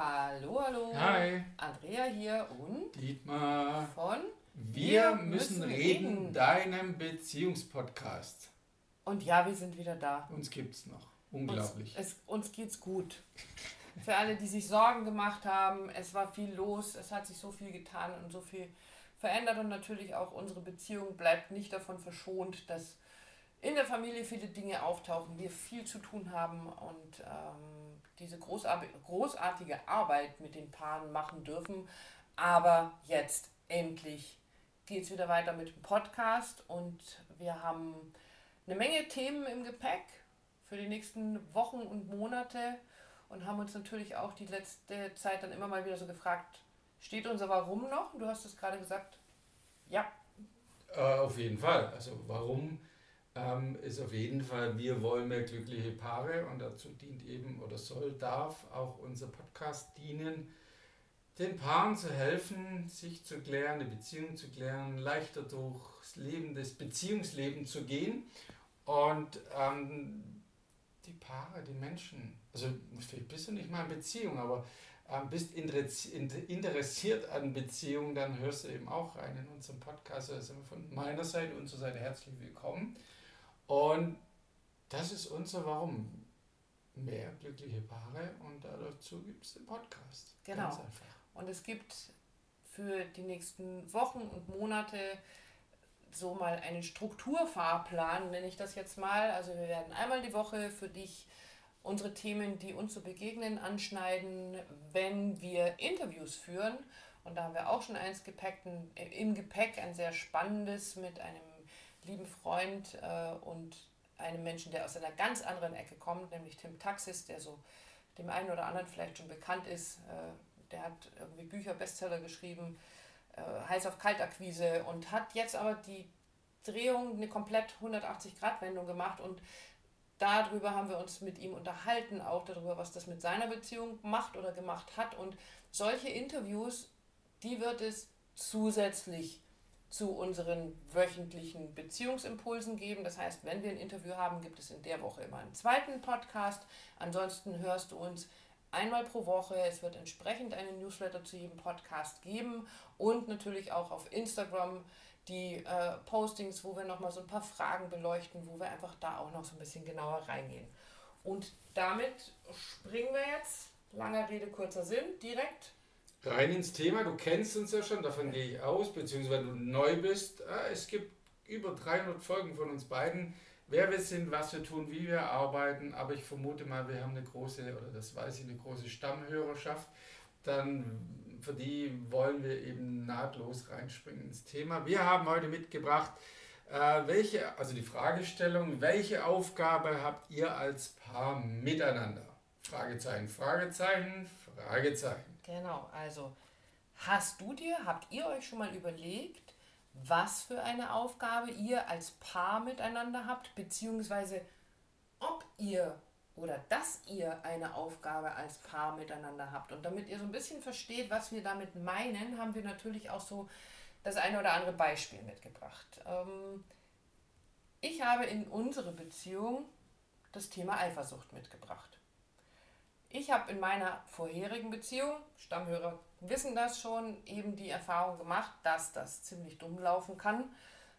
Hallo, hallo. Hi. Andrea hier und Dietmar. von Wir, müssen, reden, deinem Beziehungspodcast. Und ja, wir sind wieder da. Uns gibt's noch. Unglaublich. Uns, es, uns geht's gut. Für alle, die sich Sorgen gemacht haben, es war viel los, es hat sich so viel getan und so viel verändert und natürlich auch unsere Beziehung bleibt nicht davon verschont, dass in der Familie viele Dinge auftauchen, wir viel zu tun haben und ähm, diese großartige Arbeit mit den Paaren machen dürfen. Aber jetzt endlich geht es wieder weiter mit dem Podcast und wir haben eine Menge Themen im Gepäck für die nächsten Wochen und Monate und haben uns natürlich auch die letzte Zeit dann immer mal wieder so gefragt, steht unser Warum noch? Du hast es gerade gesagt, ja. Äh, auf jeden Fall. Also warum ähm, ist auf jeden Fall, wir wollen mehr glückliche Paare und dazu dient eben oder soll, darf auch unser Podcast dienen, den Paaren zu helfen, sich zu klären, eine Beziehung zu klären, leichter durchs Leben, das Beziehungsleben zu gehen und ähm, die Paare, die Menschen, also vielleicht bist du nicht mal in Beziehung, aber ähm, bist interessiert an Beziehungen, dann hörst du eben auch rein in unseren Podcast. Also von meiner Seite, unserer Seite herzlich willkommen. Und das ist unser Warum. Mehr glückliche Paare und dazu gibt es den Podcast. Genau. Und es gibt für die nächsten Wochen und Monate so mal einen Strukturfahrplan, nenne ich das jetzt mal. Also wir werden einmal die Woche für dich unsere Themen, die uns so begegnen, anschneiden, wenn wir Interviews führen. Und da haben wir auch schon eins Gepäck, im Gepäck, ein sehr spannendes mit einem lieben Freund äh, und einem Menschen, der aus einer ganz anderen Ecke kommt, nämlich Tim Taxis, der so dem einen oder anderen vielleicht schon bekannt ist. Äh, der hat irgendwie Bücher, Bestseller geschrieben, äh, heiß auf Kaltakquise und hat jetzt aber die Drehung, eine komplett 180-Grad-Wendung gemacht und darüber haben wir uns mit ihm unterhalten, auch darüber, was das mit seiner Beziehung macht oder gemacht hat. Und solche Interviews, die wird es zusätzlich zu unseren wöchentlichen Beziehungsimpulsen geben. Das heißt, wenn wir ein Interview haben, gibt es in der Woche immer einen zweiten Podcast. Ansonsten hörst du uns einmal pro Woche. Es wird entsprechend einen Newsletter zu jedem Podcast geben und natürlich auch auf Instagram die äh, Postings, wo wir nochmal so ein paar Fragen beleuchten, wo wir einfach da auch noch so ein bisschen genauer reingehen. Und damit springen wir jetzt, langer Rede, kurzer Sinn, direkt rein ins Thema. Du kennst uns ja schon, davon gehe ich aus, beziehungsweise du neu bist. Äh, es gibt über 300 Folgen von uns beiden, wer wir sind, was wir tun, wie wir arbeiten. Aber ich vermute mal, wir haben eine große, oder das weiß ich, eine große Stammhörerschaft. Dann für die wollen wir eben nahtlos reinspringen ins Thema. Wir haben heute mitgebracht, äh, welche, also die Fragestellung, welche Aufgabe habt ihr als Paar miteinander? Fragezeichen, Fragezeichen, Fragezeichen. Genau, also hast du dir, habt ihr euch schon mal überlegt, was für eine Aufgabe ihr als Paar miteinander habt, beziehungsweise ob ihr oder dass ihr eine Aufgabe als Paar miteinander habt. Und damit ihr so ein bisschen versteht, was wir damit meinen, haben wir natürlich auch so das eine oder andere Beispiel mitgebracht. Ähm, ich habe in unsere Beziehung das Thema Eifersucht mitgebracht. Ich habe in meiner vorherigen Beziehung, Stammhörer wissen das schon, eben die Erfahrung gemacht, dass das ziemlich dumm laufen kann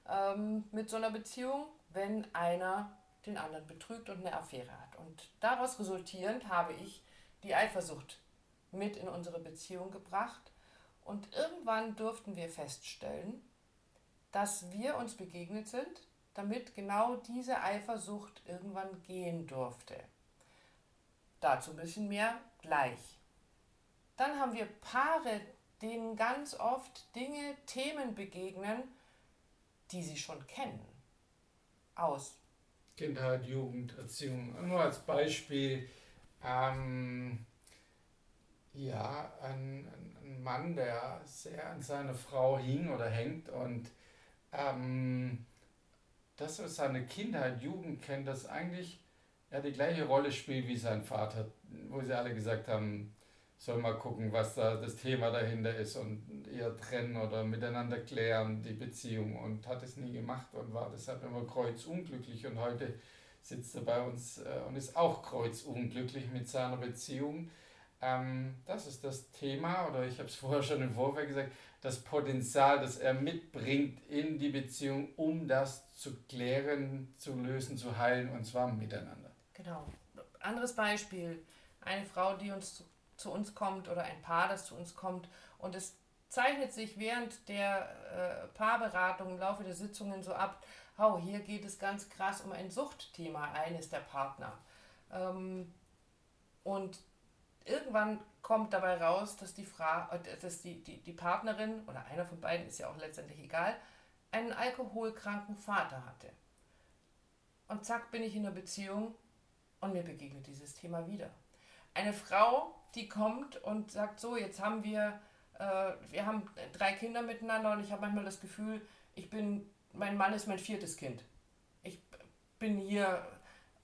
ähm, mit so einer Beziehung, wenn einer den anderen betrügt und eine Affäre hat. Und daraus resultierend habe ich die Eifersucht mit in unsere Beziehung gebracht. Und irgendwann durften wir feststellen, dass wir uns begegnet sind, damit genau diese Eifersucht irgendwann gehen durfte. Dazu ein bisschen mehr gleich. Dann haben wir Paare, denen ganz oft Dinge, Themen begegnen, die sie schon kennen. Aus Kindheit, Jugend, Erziehung. Nur als Beispiel, ähm, ja, ein, ein, Mann, der sehr an seiner Frau hing oder hängt und ähm, das, was seine Kindheit, Jugend kennt, das eigentlich ja, die gleiche Rolle spielt wie sein Vater, wo sie alle gesagt haben, soll mal gucken, was da das Thema dahinter ist und eher trennen oder miteinander klären, die Beziehung und hat es nie gemacht und war deshalb immer kreuzunglücklich und heute sitzt er bei uns äh, und ist auch kreuzunglücklich mit seiner Beziehung. Ähm, das ist das Thema, oder ich habe es vorher schon im Vorfeld gesagt, das Potenzial, das er mitbringt in die Beziehung, um das zu klären, zu lösen, zu heilen und zwar miteinander. Genau. Anderes Beispiel, eine Frau, die uns zu, zu uns kommt oder ein Paar, das zu uns kommt und es zeichnet sich während der äh, Paarberatung im Laufe der Sitzungen so ab, oh, hier geht es ganz krass um ein Suchtthema eines der Partner. Ähm, und irgendwann kommt dabei raus, dass die, Fra äh, dass die, die, die Partnerin oder einer von beiden ist ja auch letztendlich egal, einen alkoholkranken Vater hatte. Und zack bin ich in einer Beziehung und mir begegnet dieses Thema wieder. Eine Frau, die kommt und sagt so, jetzt haben wir, äh, wir haben drei Kinder miteinander und ich habe manchmal das Gefühl, ich bin, mein Mann ist mein viertes Kind. Ich bin hier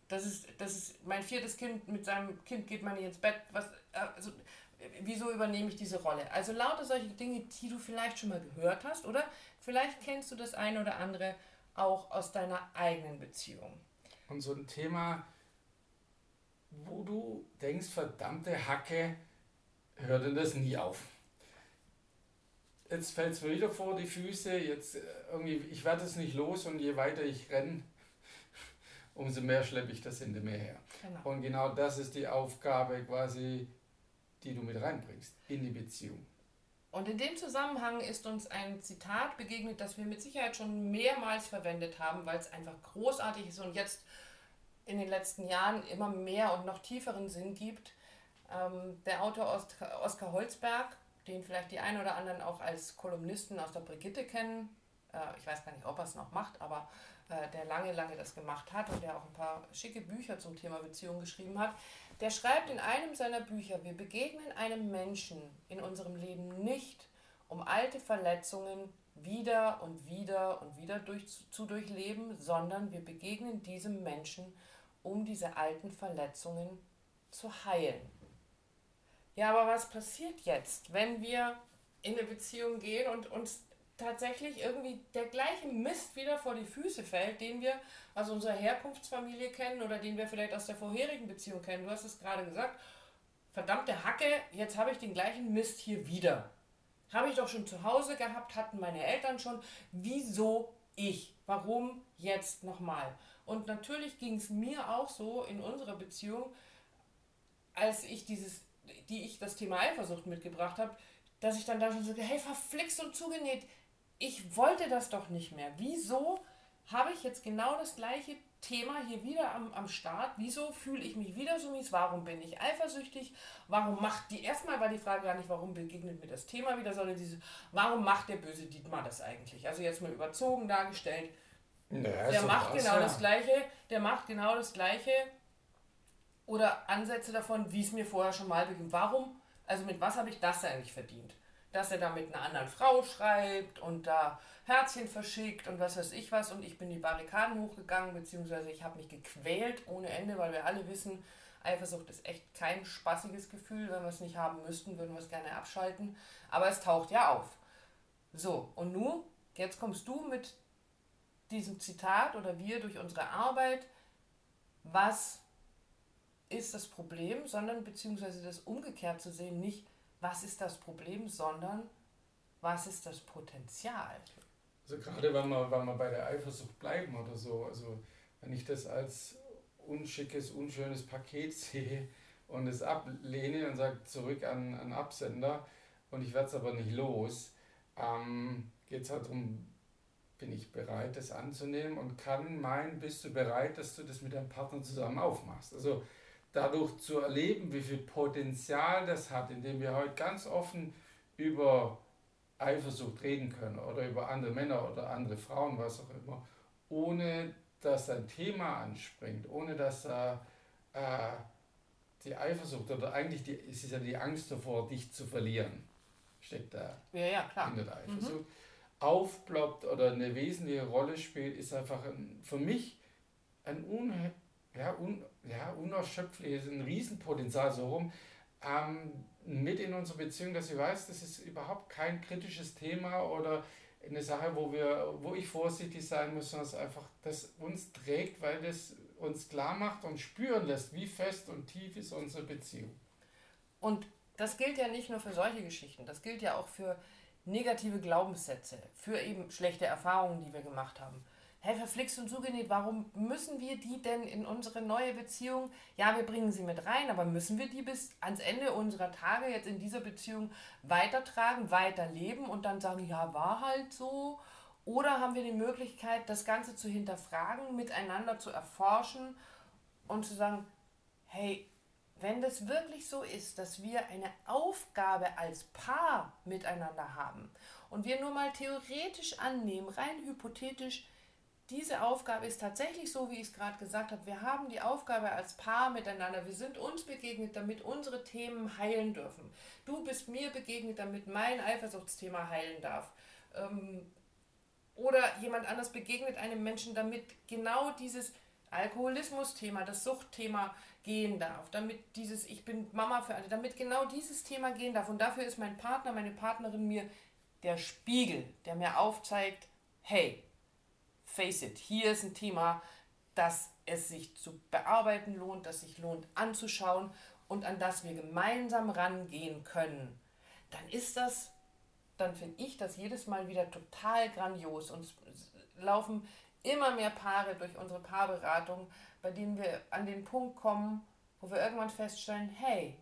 das ist, das ist mein viertes Kind, mit seinem Kind geht man nicht ins Bett. Was, also, wieso übernehme ich diese Rolle? Also lauter solche Dinge, die du vielleicht schon mal gehört hast, oder vielleicht kennst du das eine oder andere auch aus deiner eigenen Beziehung. Und so ein Thema, wo du denkst, verdammte Hacke, hört denn das nie auf? Jetzt fällt es mir wieder vor die Füße, jetzt äh, irgendwie, ich werde es nicht los und je weiter ich renne, umso mehr schleppe ich das hinter mir her. Genau. Und genau das ist die Aufgabe quasi, die du mit reinbringst in die Beziehung. Und in dem Zusammenhang ist uns ein Zitat begegnet, das wir mit Sicherheit schon mehrmals verwendet haben, weil es einfach großartig ist und jetzt in den letzten Jahren immer mehr und noch tieferen Sinn gibt. Ähm, der Autor Oskar Holzberg, den vielleicht die einen oder anderen auch als Kolumnisten aus der Brigitte kennen, äh, ich weiß gar nicht, ob er es noch macht, aber äh, der lange, lange das gemacht hat und der auch ein paar schicke Bücher zum Thema Beziehung geschrieben hat, der schreibt in einem seiner Bücher, wir begegnen einem Menschen in unserem Leben nicht, um alte Verletzungen wieder und wieder und wieder durch, zu durchleben, sondern wir begegnen diesem Menschen, um diese alten Verletzungen zu heilen. Ja, aber was passiert jetzt, wenn wir in eine Beziehung gehen und uns tatsächlich irgendwie der gleiche Mist wieder vor die Füße fällt, den wir aus unserer Herkunftsfamilie kennen oder den wir vielleicht aus der vorherigen Beziehung kennen. Du hast es gerade gesagt. Verdammte Hacke, jetzt habe ich den gleichen Mist hier wieder. Habe ich doch schon zu Hause gehabt, hatten meine Eltern schon. Wieso ich? Warum jetzt nochmal? Und natürlich ging es mir auch so in unserer Beziehung, als ich dieses, die ich das Thema Eifersucht mitgebracht habe, dass ich dann da schon so, hey, verflixt und zugenäht, ich wollte das doch nicht mehr. Wieso habe ich jetzt genau das gleiche Thema hier wieder am, am Start? Wieso fühle ich mich wieder so mies? Warum bin ich eifersüchtig? Warum macht die, erstmal war die Frage gar nicht, warum begegnet mir das Thema wieder, sondern diese, warum macht der böse Dietmar das eigentlich? Also jetzt mal überzogen dargestellt. Naja, der macht was, genau ja. das Gleiche, der macht genau das Gleiche oder Ansätze davon, wie es mir vorher schon mal beging. Warum? Also mit was habe ich das eigentlich verdient? Dass er da mit einer anderen Frau schreibt und da Herzchen verschickt und was weiß ich was. Und ich bin die Barrikaden hochgegangen, beziehungsweise ich habe mich gequält ohne Ende, weil wir alle wissen, Eifersucht ist echt kein spaßiges Gefühl. Wenn wir es nicht haben müssten, würden wir es gerne abschalten. Aber es taucht ja auf. So, und nun, jetzt kommst du mit diesem Zitat oder wir durch unsere Arbeit. Was ist das Problem, sondern beziehungsweise das umgekehrt zu sehen, nicht was ist das Problem, sondern was ist das Potenzial. Also gerade wenn wir, wenn wir bei der Eifersucht bleiben oder so, also wenn ich das als unschickes, unschönes Paket sehe und es ablehne und sage zurück an, an Absender und ich werde es aber nicht los, ähm, geht es halt darum, bin ich bereit, das anzunehmen und kann meinen, bist du bereit, dass du das mit deinem Partner zusammen aufmachst. Also dadurch zu erleben, wie viel Potenzial das hat, indem wir heute ganz offen über Eifersucht reden können oder über andere Männer oder andere Frauen, was auch immer, ohne dass ein Thema anspringt, ohne dass da äh, die Eifersucht oder eigentlich die, es ist ja die Angst davor, dich zu verlieren, steckt da ja, ja, klar. hinter der Eifersucht, mhm. aufploppt oder eine wesentliche Rolle spielt, ist einfach ein, für mich ein unheimlich ja, un, ja, unerschöpflich, ein Riesenpotenzial so rum, ähm, mit in unserer Beziehung, dass ich weiß, das ist überhaupt kein kritisches Thema oder eine Sache, wo, wir, wo ich vorsichtig sein muss, sondern es einfach das uns trägt, weil das uns klar macht und spüren lässt, wie fest und tief ist unsere Beziehung. Und das gilt ja nicht nur für solche Geschichten, das gilt ja auch für negative Glaubenssätze, für eben schlechte Erfahrungen, die wir gemacht haben. Hey, verflixt und zugenäht, warum müssen wir die denn in unsere neue Beziehung? Ja, wir bringen sie mit rein, aber müssen wir die bis ans Ende unserer Tage jetzt in dieser Beziehung weitertragen, weiterleben und dann sagen, ja, war halt so? Oder haben wir die Möglichkeit, das Ganze zu hinterfragen, miteinander zu erforschen und zu sagen, hey, wenn das wirklich so ist, dass wir eine Aufgabe als Paar miteinander haben und wir nur mal theoretisch annehmen, rein hypothetisch, diese Aufgabe ist tatsächlich so, wie ich es gerade gesagt habe. Wir haben die Aufgabe als Paar miteinander. Wir sind uns begegnet, damit unsere Themen heilen dürfen. Du bist mir begegnet, damit mein Eifersuchtsthema heilen darf. Ähm, oder jemand anders begegnet einem Menschen, damit genau dieses Alkoholismus-Thema, das Suchtthema gehen darf, damit dieses Ich bin Mama für alle, damit genau dieses Thema gehen darf. Und dafür ist mein Partner, meine Partnerin mir der Spiegel, der mir aufzeigt, hey, face it, hier ist ein Thema, das es sich zu bearbeiten lohnt, das sich lohnt anzuschauen und an das wir gemeinsam rangehen können. Dann ist das, dann finde ich das jedes Mal wieder total grandios und es laufen immer mehr Paare durch unsere Paarberatung, bei denen wir an den Punkt kommen, wo wir irgendwann feststellen, hey,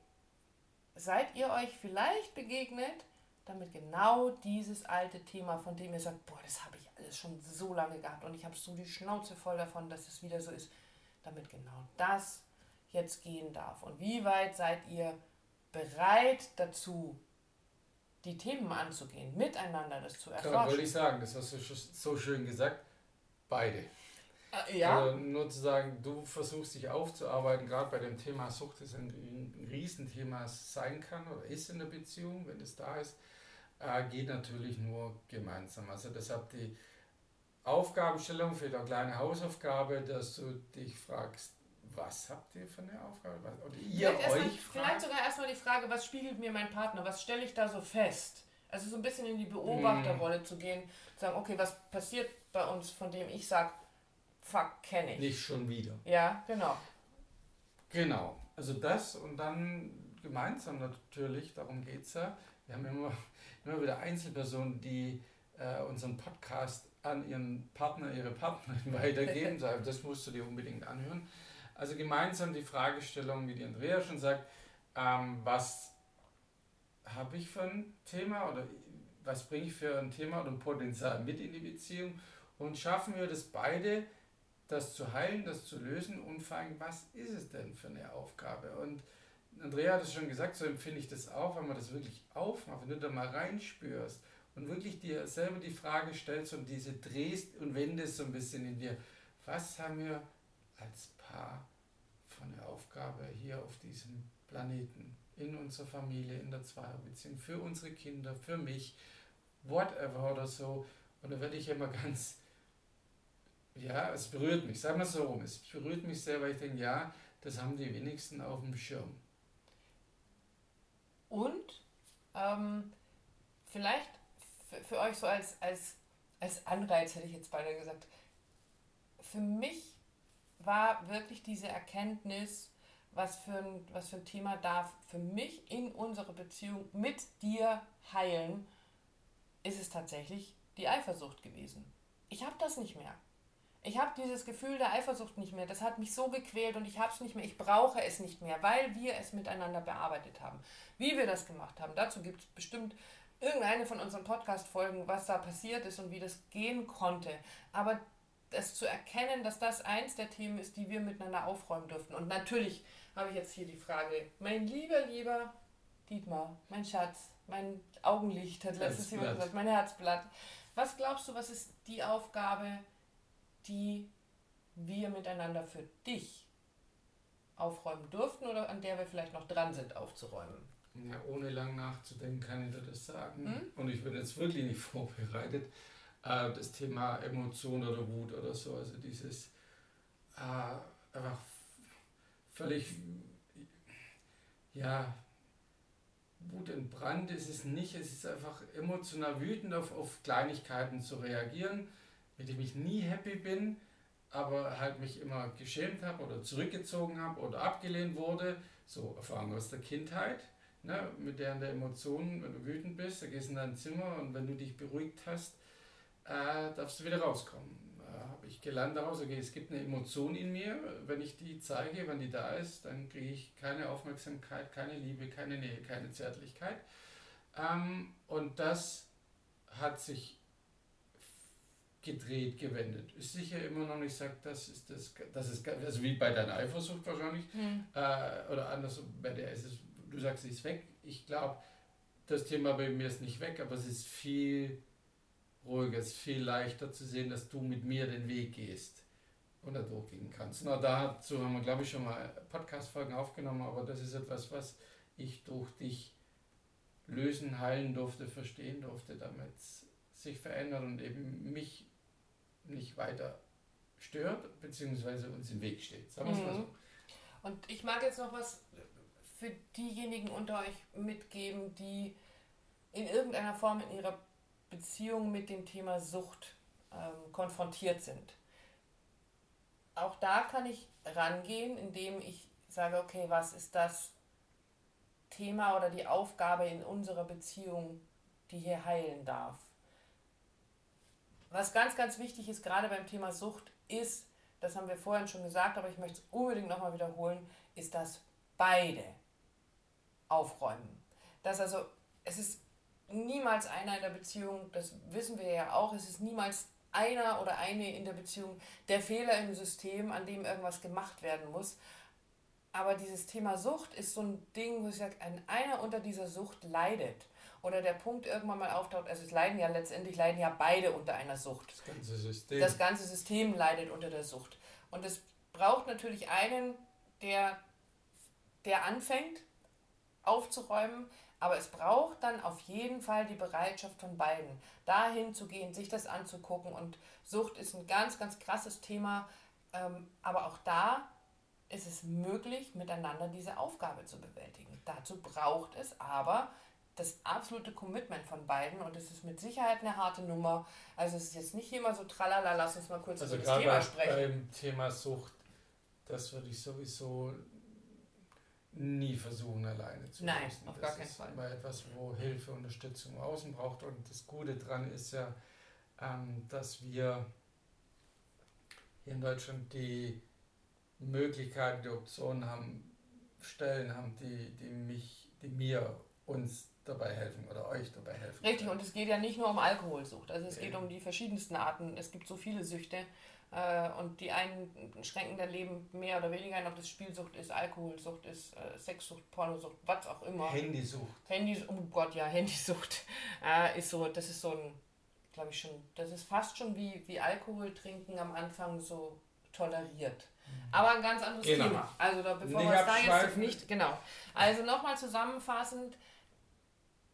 seid ihr euch vielleicht begegnet, damit genau dieses alte Thema, von dem ihr sagt, boah, das habe ich schon so lange gehabt und ich habe so die Schnauze voll davon, dass es wieder so ist, damit genau das jetzt gehen darf. Und wie weit seid ihr bereit dazu, die Themen anzugehen, miteinander das zu erforschen? Klar, wollte ich sagen, das hast du so schön gesagt Beide. Äh, ja. Also nur zu sagen, du versuchst dich aufzuarbeiten, gerade bei dem Thema Sucht, das ein, ein Riesenthema sein kann oder ist in der Beziehung, wenn es da ist, äh, geht natürlich nur gemeinsam. Also deshalb die Aufgabenstellung für eine kleine Hausaufgabe, dass du dich fragst, was habt ihr für eine Aufgabe? Oder ihr vielleicht, euch erstmal, vielleicht sogar erstmal die Frage, was spiegelt mir mein Partner? Was stelle ich da so fest? Also so ein bisschen in die Beobachterrolle mm. zu gehen, zu sagen, okay, was passiert bei uns, von dem ich sage, fuck, kenne ich. Nicht schon wieder. Ja, genau. Genau. Also das und dann gemeinsam natürlich, darum geht es ja. Wir haben immer, immer wieder Einzelpersonen, die äh, unseren Podcast an ihren Partner, ihre Partnerin weitergeben. das musst du dir unbedingt anhören. Also gemeinsam die Fragestellung, wie die Andrea schon sagt, ähm, was habe ich für ein Thema oder was bringe ich für ein Thema oder ein Potenzial mit in die Beziehung und schaffen wir das beide, das zu heilen, das zu lösen und fragen, was ist es denn für eine Aufgabe? Und Andrea hat es schon gesagt, so empfinde ich das auch, wenn man das wirklich aufmacht, wenn du da mal reinspürst und wirklich dir selber die Frage stellst und diese drehst und wendest so ein bisschen in dir, was haben wir als Paar von eine Aufgabe hier auf diesem Planeten, in unserer Familie, in der Zweierbeziehung, für unsere Kinder, für mich, whatever oder so. Und da werde ich immer ganz ja, es berührt mich, sagen wir so rum. Es berührt mich sehr, weil ich denke, ja, das haben die wenigsten auf dem Schirm. Und ähm, vielleicht für, für euch so als, als, als Anreiz, hätte ich jetzt beinahe gesagt, für mich war wirklich diese Erkenntnis, was für, ein, was für ein Thema darf für mich in unserer Beziehung mit dir heilen, ist es tatsächlich die Eifersucht gewesen. Ich habe das nicht mehr. Ich habe dieses Gefühl der Eifersucht nicht mehr. Das hat mich so gequält und ich habe es nicht mehr. Ich brauche es nicht mehr, weil wir es miteinander bearbeitet haben. Wie wir das gemacht haben, dazu gibt es bestimmt irgendeine von unseren Podcast-Folgen, was da passiert ist und wie das gehen konnte. Aber es zu erkennen, dass das eins der Themen ist, die wir miteinander aufräumen dürfen. Und natürlich habe ich jetzt hier die Frage, mein lieber, lieber Dietmar, mein Schatz, mein Augenlicht, hat letztes Jahr gesagt, mein Herzblatt. Was glaubst du, was ist die Aufgabe, die wir miteinander für dich aufräumen durften oder an der wir vielleicht noch dran sind aufzuräumen? Ja, ohne lang nachzudenken kann ich dir das sagen. Hm? Und ich bin jetzt wirklich nicht vorbereitet. Äh, das Thema Emotion oder Wut oder so, also dieses äh, einfach völlig, ja, Wut und Brand ist es nicht. Es ist einfach emotional wütend auf, auf Kleinigkeiten zu reagieren mit dem ich nie happy bin, aber halt mich immer geschämt habe oder zurückgezogen habe oder abgelehnt wurde. So Erfahrungen aus der Kindheit. Ne, mit deren der Emotionen, wenn du wütend bist, da gehst du in dein Zimmer und wenn du dich beruhigt hast, äh, darfst du wieder rauskommen. Äh, Habe ich gelernt daraus, okay, es gibt eine Emotion in mir, wenn ich die zeige, wenn die da ist, dann kriege ich keine Aufmerksamkeit, keine Liebe, keine Nähe, keine Zärtlichkeit. Ähm, und das hat sich gedreht, gewendet. Ist sicher immer noch nicht sagt, das ist das, das ist also wie bei deiner Eifersucht wahrscheinlich hm. äh, oder anders bei der ist es, du sagst, sie ist weg. Ich glaube, das Thema bei mir ist nicht weg, aber es ist viel ruhiger, es ist viel leichter zu sehen, dass du mit mir den Weg gehst und da durchgehen kannst. Na, dazu haben wir, glaube ich, schon mal Podcast-Folgen aufgenommen, aber das ist etwas, was ich durch dich lösen, heilen durfte, verstehen durfte, damit es sich verändert und eben mich nicht weiter stört, beziehungsweise uns im Weg steht. Sagen wir es mal so. Mhm. Und ich mag jetzt noch was für diejenigen unter euch mitgeben, die in irgendeiner Form in ihrer Beziehung mit dem Thema Sucht ähm, konfrontiert sind. Auch da kann ich rangehen, indem ich sage, okay, was ist das Thema oder die Aufgabe in unserer Beziehung, die hier heilen darf? Was ganz, ganz wichtig ist, gerade beim Thema Sucht, ist, das haben wir vorhin schon gesagt, aber ich möchte es unbedingt nochmal wiederholen, ist, dass beide aufräumen. Dass also, es ist niemals einer in der Beziehung, das wissen wir ja auch, es ist niemals einer oder eine in der Beziehung der Fehler im System, an dem irgendwas gemacht werden muss. Aber dieses Thema Sucht ist so ein Ding, wo ich sage, einer unter dieser Sucht leidet oder der Punkt irgendwann mal auftaucht, also es leiden ja letztendlich leiden ja beide unter einer Sucht. Das ganze System. Das ganze System leidet unter der Sucht. Und es braucht natürlich einen, der, der anfängt aufzuräumen, aber es braucht dann auf jeden Fall die Bereitschaft von beiden, dahin zu gehen, sich das anzugucken. Und Sucht ist ein ganz, ganz krasses Thema. Ähm, aber auch da ist es möglich, miteinander diese Aufgabe zu bewältigen. Dazu braucht es aber das absolute Commitment von beiden und es ist mit Sicherheit eine harte Nummer. Also es ist jetzt nicht immer so tralala, lass uns mal kurz also über das Thema sprechen. Beim Thema Sucht, das würde ich sowieso nie versuchen, alleine zu Nein, lösen. auf das gar keinen Fall. Immer etwas, wo Hilfe, Unterstützung außen braucht. Und das Gute daran ist ja, ähm, dass wir hier in Deutschland die Möglichkeit, die Optionen haben, Stellen haben, die, die mich, die mir, uns dabei helfen oder euch dabei helfen. Richtig, und es geht ja nicht nur um Alkoholsucht. Also es geht um die verschiedensten Arten. Es gibt so viele Süchte. Äh, und die einen schränken dein Leben mehr oder weniger ein, ob das Spielsucht ist, Alkoholsucht ist, äh, Sexsucht, Pornosucht, was auch immer. Handysucht. Handys, oh Gott, ja, Handysucht äh, ist so, das ist so ein, glaube ich schon, das ist fast schon wie, wie Alkohol trinken am Anfang so toleriert. Mhm. Aber ein ganz anderes genau. Thema. Also da, bevor wir es da jetzt nicht, genau. Also nochmal zusammenfassend,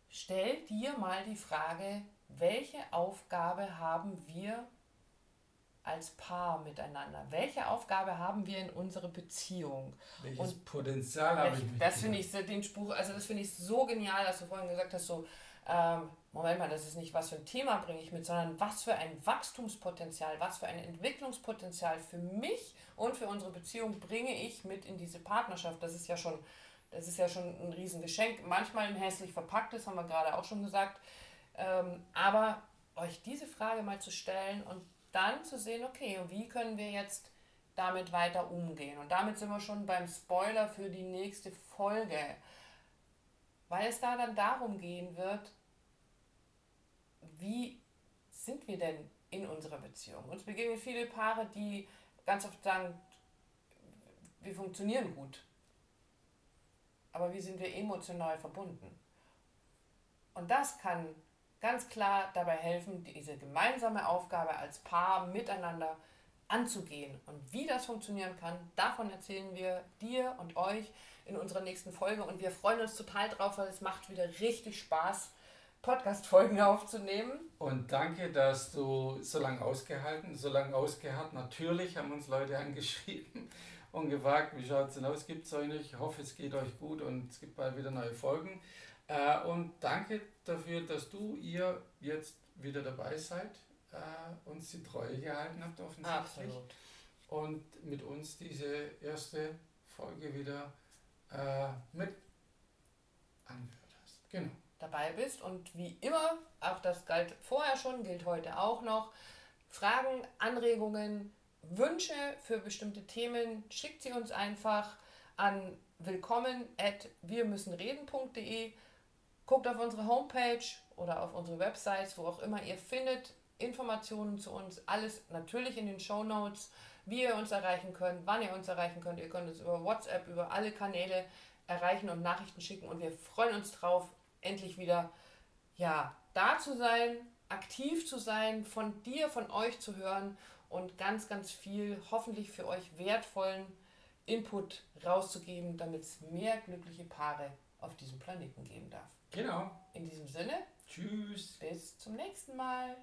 stell dir mal die Frage, welche Aufgabe haben wir als Paar miteinander? Welche Aufgabe haben wir in unserer Beziehung? Welches und Potenzial habe ich? Das finde ich den Spruch, also das finde ich so genial, dass du vorhin gesagt hast, so ähm, Moment mal, das ist nicht was für ein Thema bringe ich mit, sondern was für ein Wachstumspotenzial, was für ein Entwicklungspotenzial für mich und für unsere Beziehung bringe ich mit in diese Partnerschaft. Das ist ja schon das ist ja schon ein Riesengeschenk. Manchmal ein hässlich verpacktes, haben wir gerade auch schon gesagt. Ähm, aber euch diese Frage mal zu stellen und dann zu sehen, okay, wie können wir jetzt damit weiter umgehen? Und damit sind wir schon beim Spoiler für die nächste Folge. Weil es da dann darum gehen wird, wie sind wir denn in unserer Beziehung? Uns begegnen viele Paare, die ganz oft sagen, wir funktionieren gut aber wie sind wir emotional verbunden? Und das kann ganz klar dabei helfen, diese gemeinsame Aufgabe als Paar miteinander anzugehen. Und wie das funktionieren kann, davon erzählen wir dir und euch in unserer nächsten Folge. Und wir freuen uns total drauf, weil es macht wieder richtig Spaß, Podcast-Folgen aufzunehmen. Und danke, dass du so lange ausgehalten, so lange ausgeharrt. Natürlich haben uns Leute angeschrieben und gefragt, wie schaut es denn aus, gibt es euch nicht? Ich hoffe, es geht euch gut und es gibt bald wieder neue Folgen. Äh, und danke dafür, dass du, ihr jetzt wieder dabei seid, äh, uns die Treue gehalten habt offensichtlich. Absolut. Und mit uns diese erste Folge wieder äh, mit genau. dabei bist. Und wie immer, auch das galt vorher schon, gilt heute auch noch. Fragen, Anregungen, Wünsche für bestimmte Themen, schickt sie uns einfach an willkommen at wirmüssenreden.de. Guckt auf unsere Homepage oder auf unsere Websites, wo auch immer ihr findet Informationen zu uns. Alles natürlich in den Show Notes, wie ihr uns erreichen könnt, wann ihr uns erreichen könnt. Ihr könnt uns über WhatsApp, über alle Kanäle erreichen und Nachrichten schicken. Und wir freuen uns drauf, endlich wieder ja, da zu sein, aktiv zu sein, von dir, von euch zu hören und ganz, ganz viel, hoffentlich für euch wertvollen Input rauszugeben, damit es mehr glückliche Paare auf diesem Planeten geben darf. Genau. In diesem Sinne. Tschüss. Bis zum nächsten Mal.